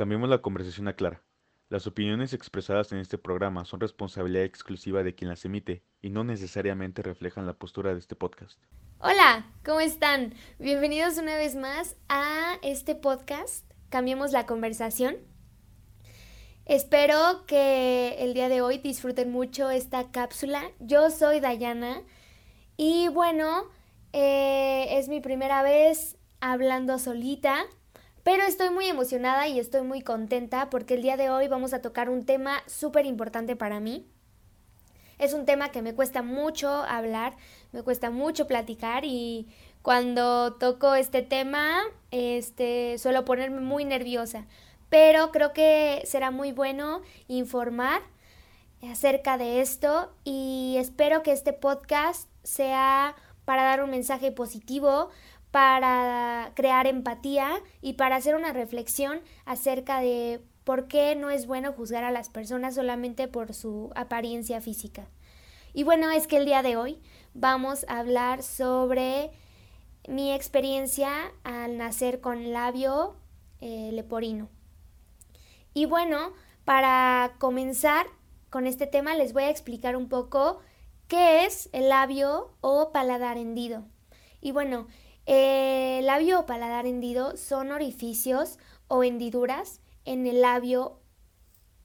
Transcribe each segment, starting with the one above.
Cambiemos la conversación a Clara. Las opiniones expresadas en este programa son responsabilidad exclusiva de quien las emite y no necesariamente reflejan la postura de este podcast. Hola, ¿cómo están? Bienvenidos una vez más a este podcast. Cambiemos la conversación. Espero que el día de hoy disfruten mucho esta cápsula. Yo soy Dayana y bueno, eh, es mi primera vez hablando solita. Pero estoy muy emocionada y estoy muy contenta porque el día de hoy vamos a tocar un tema súper importante para mí. Es un tema que me cuesta mucho hablar, me cuesta mucho platicar y cuando toco este tema, este, suelo ponerme muy nerviosa. Pero creo que será muy bueno informar acerca de esto y espero que este podcast sea para dar un mensaje positivo, para crear empatía y para hacer una reflexión acerca de por qué no es bueno juzgar a las personas solamente por su apariencia física. Y bueno, es que el día de hoy vamos a hablar sobre mi experiencia al nacer con labio eh, leporino. Y bueno, para comenzar con este tema les voy a explicar un poco qué es el labio o paladar hendido. Y bueno, el labio o paladar hendido son orificios o hendiduras en el labio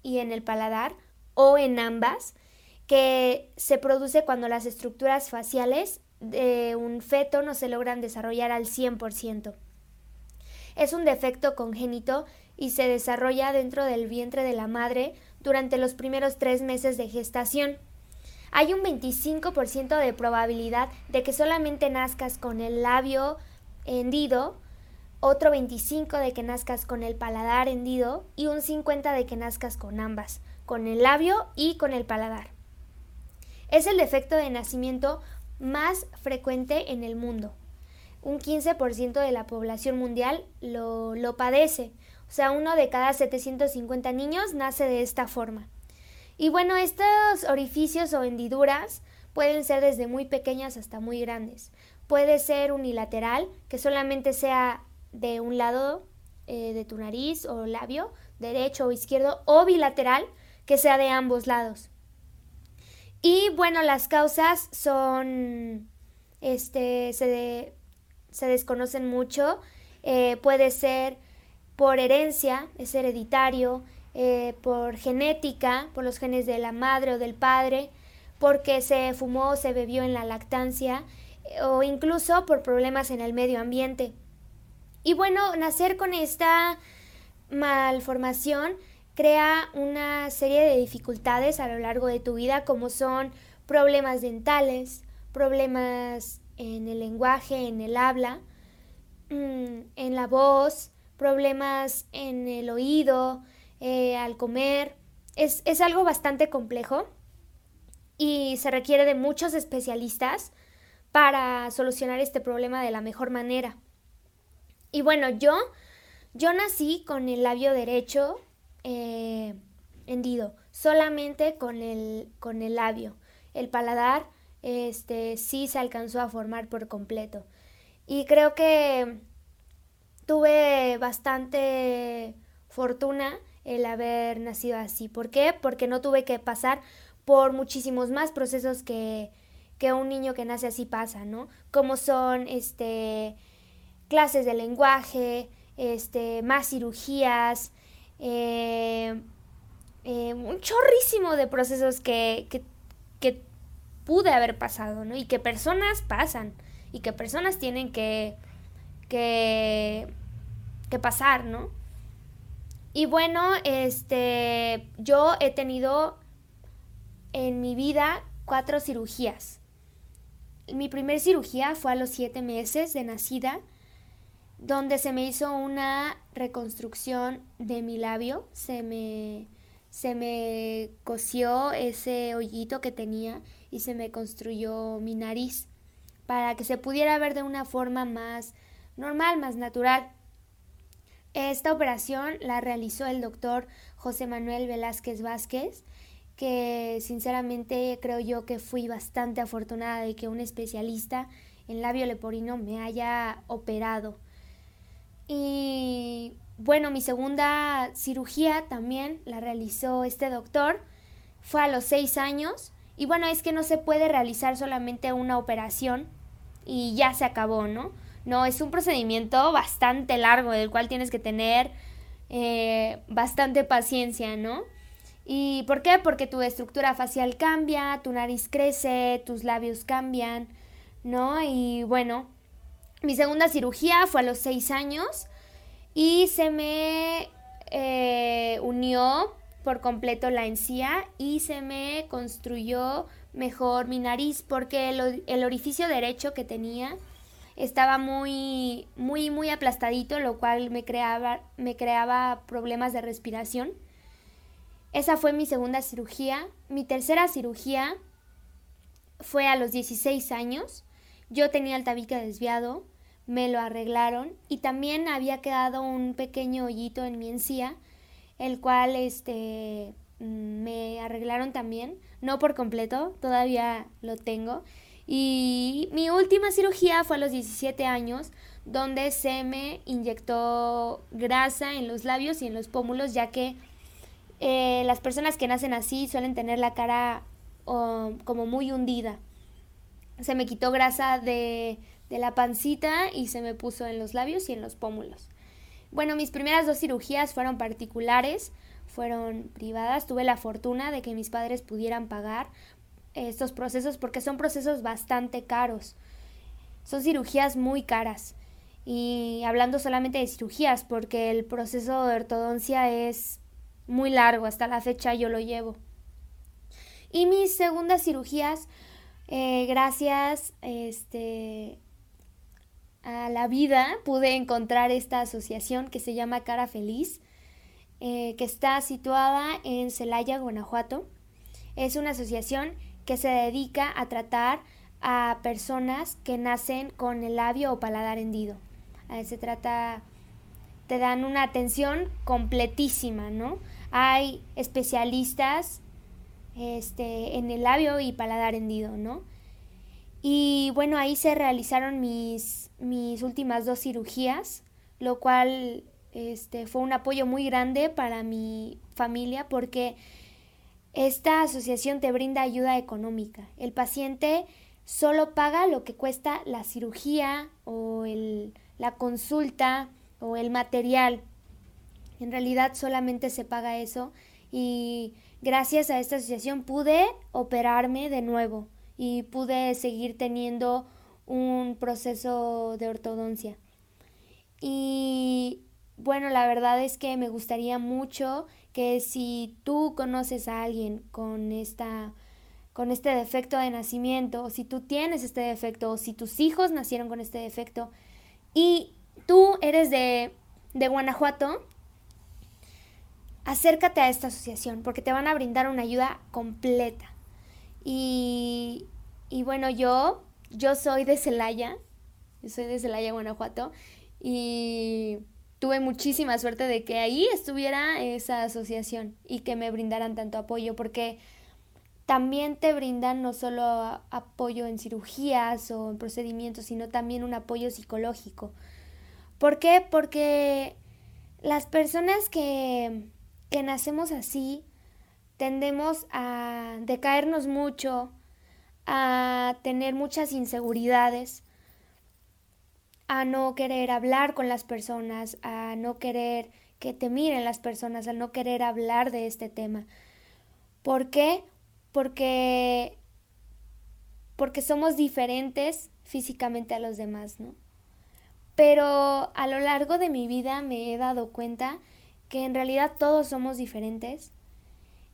y en el paladar o en ambas que se produce cuando las estructuras faciales de un feto no se logran desarrollar al 100%. Es un defecto congénito y se desarrolla dentro del vientre de la madre durante los primeros tres meses de gestación hay un 25% de probabilidad de que solamente nazcas con el labio hendido, otro 25% de que nazcas con el paladar hendido y un 50% de que nazcas con ambas, con el labio y con el paladar. Es el defecto de nacimiento más frecuente en el mundo. Un 15% de la población mundial lo, lo padece, o sea, uno de cada 750 niños nace de esta forma. Y bueno, estos orificios o hendiduras pueden ser desde muy pequeñas hasta muy grandes. Puede ser unilateral, que solamente sea de un lado eh, de tu nariz o labio, derecho o izquierdo, o bilateral, que sea de ambos lados. Y bueno, las causas son, este, se, se desconocen mucho. Eh, puede ser por herencia, es hereditario, eh, por genética, por los genes de la madre o del padre, porque se fumó o se bebió en la lactancia eh, o incluso por problemas en el medio ambiente. Y bueno, nacer con esta malformación crea una serie de dificultades a lo largo de tu vida como son problemas dentales, problemas en el lenguaje, en el habla, mm, en la voz, problemas en el oído, eh, al comer. Es, es algo bastante complejo y se requiere de muchos especialistas para solucionar este problema de la mejor manera. Y bueno, yo, yo nací con el labio derecho eh, hendido, solamente con el, con el labio. El paladar este, sí se alcanzó a formar por completo. Y creo que tuve bastante fortuna el haber nacido así. ¿Por qué? Porque no tuve que pasar por muchísimos más procesos que, que un niño que nace así pasa, ¿no? Como son este clases de lenguaje, este, más cirugías, eh, eh, un chorrísimo de procesos que, que, que, pude haber pasado, ¿no? Y que personas pasan, y que personas tienen que, que, que pasar, ¿no? Y bueno, este, yo he tenido en mi vida cuatro cirugías. Mi primer cirugía fue a los siete meses de nacida, donde se me hizo una reconstrucción de mi labio. Se me, se me cosió ese hoyito que tenía y se me construyó mi nariz para que se pudiera ver de una forma más normal, más natural. Esta operación la realizó el doctor José Manuel Velázquez Vázquez, que sinceramente creo yo que fui bastante afortunada de que un especialista en labio leporino me haya operado. Y bueno, mi segunda cirugía también la realizó este doctor. Fue a los seis años. Y bueno, es que no se puede realizar solamente una operación y ya se acabó, ¿no? No, es un procedimiento bastante largo del cual tienes que tener eh, bastante paciencia, ¿no? ¿Y por qué? Porque tu estructura facial cambia, tu nariz crece, tus labios cambian, ¿no? Y bueno, mi segunda cirugía fue a los seis años y se me eh, unió por completo la encía y se me construyó mejor mi nariz porque el, el orificio derecho que tenía estaba muy, muy, muy aplastadito, lo cual me creaba, me creaba problemas de respiración. Esa fue mi segunda cirugía. Mi tercera cirugía fue a los 16 años. Yo tenía el tabique desviado, me lo arreglaron y también había quedado un pequeño hoyito en mi encía, el cual este me arreglaron también, no por completo, todavía lo tengo y mi última cirugía fue a los 17 años, donde se me inyectó grasa en los labios y en los pómulos, ya que eh, las personas que nacen así suelen tener la cara como muy hundida. Se me quitó grasa de, de la pancita y se me puso en los labios y en los pómulos. Bueno, mis primeras dos cirugías fueron particulares, fueron privadas. Tuve la fortuna de que mis padres pudieran pagar estos procesos porque son procesos bastante caros. Son cirugías muy caras. Y hablando solamente de cirugías, porque el proceso de ortodoncia es muy largo, hasta la fecha yo lo llevo. Y mis segundas cirugías, eh, gracias este, a la vida, pude encontrar esta asociación que se llama Cara Feliz, eh, que está situada en Celaya, Guanajuato. Es una asociación que se dedica a tratar a personas que nacen con el labio o paladar hendido. se trata, te dan una atención completísima, ¿no? Hay especialistas este, en el labio y paladar hendido, ¿no? Y bueno, ahí se realizaron mis, mis últimas dos cirugías, lo cual este, fue un apoyo muy grande para mi familia porque esta asociación te brinda ayuda económica. El paciente solo paga lo que cuesta la cirugía o la consulta o el material. En realidad solamente se paga eso y gracias a esta asociación pude operarme de nuevo y pude seguir teniendo un proceso de ortodoncia. Y bueno, la verdad es que me gustaría mucho que si tú conoces a alguien con esta con este defecto de nacimiento, o si tú tienes este defecto, o si tus hijos nacieron con este defecto, y tú eres de, de Guanajuato, acércate a esta asociación, porque te van a brindar una ayuda completa. Y, y bueno, yo, yo soy de Celaya, yo soy de Celaya, Guanajuato, y tuve muchísima suerte de que ahí estuviera esa asociación y que me brindaran tanto apoyo, porque también te brindan no solo apoyo en cirugías o en procedimientos, sino también un apoyo psicológico. ¿Por qué? Porque las personas que, que nacemos así tendemos a decaernos mucho, a tener muchas inseguridades, a no querer hablar con las personas, a no querer que te miren las personas, a no querer hablar de este tema. ¿Por qué? Porque porque somos diferentes físicamente a los demás, ¿no? Pero a lo largo de mi vida me he dado cuenta que en realidad todos somos diferentes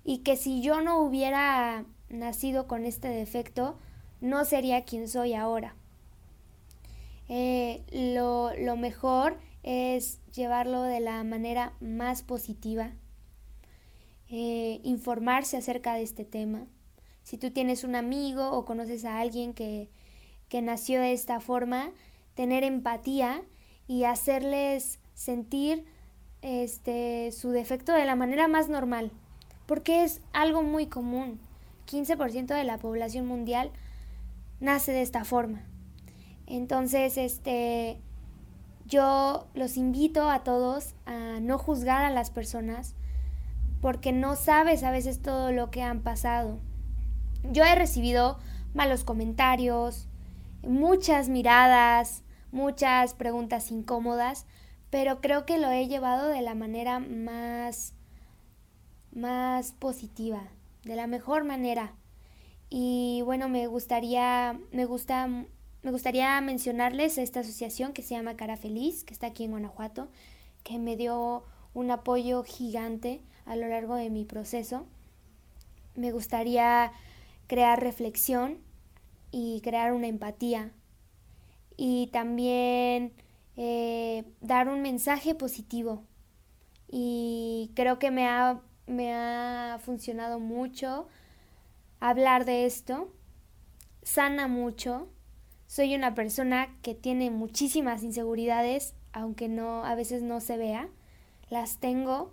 y que si yo no hubiera nacido con este defecto, no sería quien soy ahora. Eh, lo, lo mejor es llevarlo de la manera más positiva, eh, informarse acerca de este tema. Si tú tienes un amigo o conoces a alguien que, que nació de esta forma, tener empatía y hacerles sentir este, su defecto de la manera más normal, porque es algo muy común. 15% de la población mundial nace de esta forma. Entonces, este, Yo los invito a todos a no juzgar a las personas porque no sabes a veces todo lo que han pasado. Yo he recibido malos comentarios, muchas miradas, muchas preguntas incómodas, pero creo que lo he llevado de la manera más más positiva, de la mejor manera. Y bueno, me gustaría me gusta me gustaría mencionarles esta asociación que se llama Cara Feliz, que está aquí en Guanajuato, que me dio un apoyo gigante a lo largo de mi proceso. Me gustaría crear reflexión y crear una empatía y también eh, dar un mensaje positivo. Y creo que me ha, me ha funcionado mucho hablar de esto. Sana mucho. Soy una persona que tiene muchísimas inseguridades, aunque no a veces no se vea. Las tengo.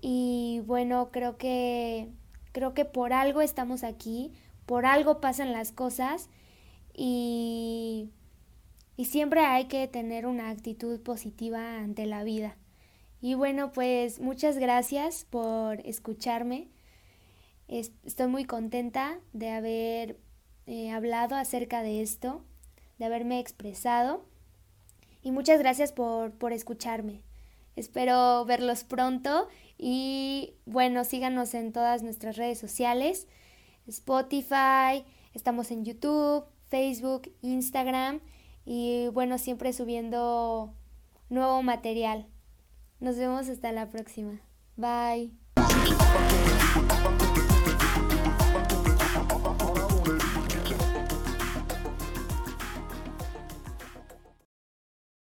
Y bueno, creo que creo que por algo estamos aquí, por algo pasan las cosas y y siempre hay que tener una actitud positiva ante la vida. Y bueno, pues muchas gracias por escucharme. Estoy muy contenta de haber eh, hablado acerca de esto, de haberme expresado. Y muchas gracias por, por escucharme. Espero verlos pronto y bueno, síganos en todas nuestras redes sociales, Spotify, estamos en YouTube, Facebook, Instagram y bueno, siempre subiendo nuevo material. Nos vemos hasta la próxima. Bye.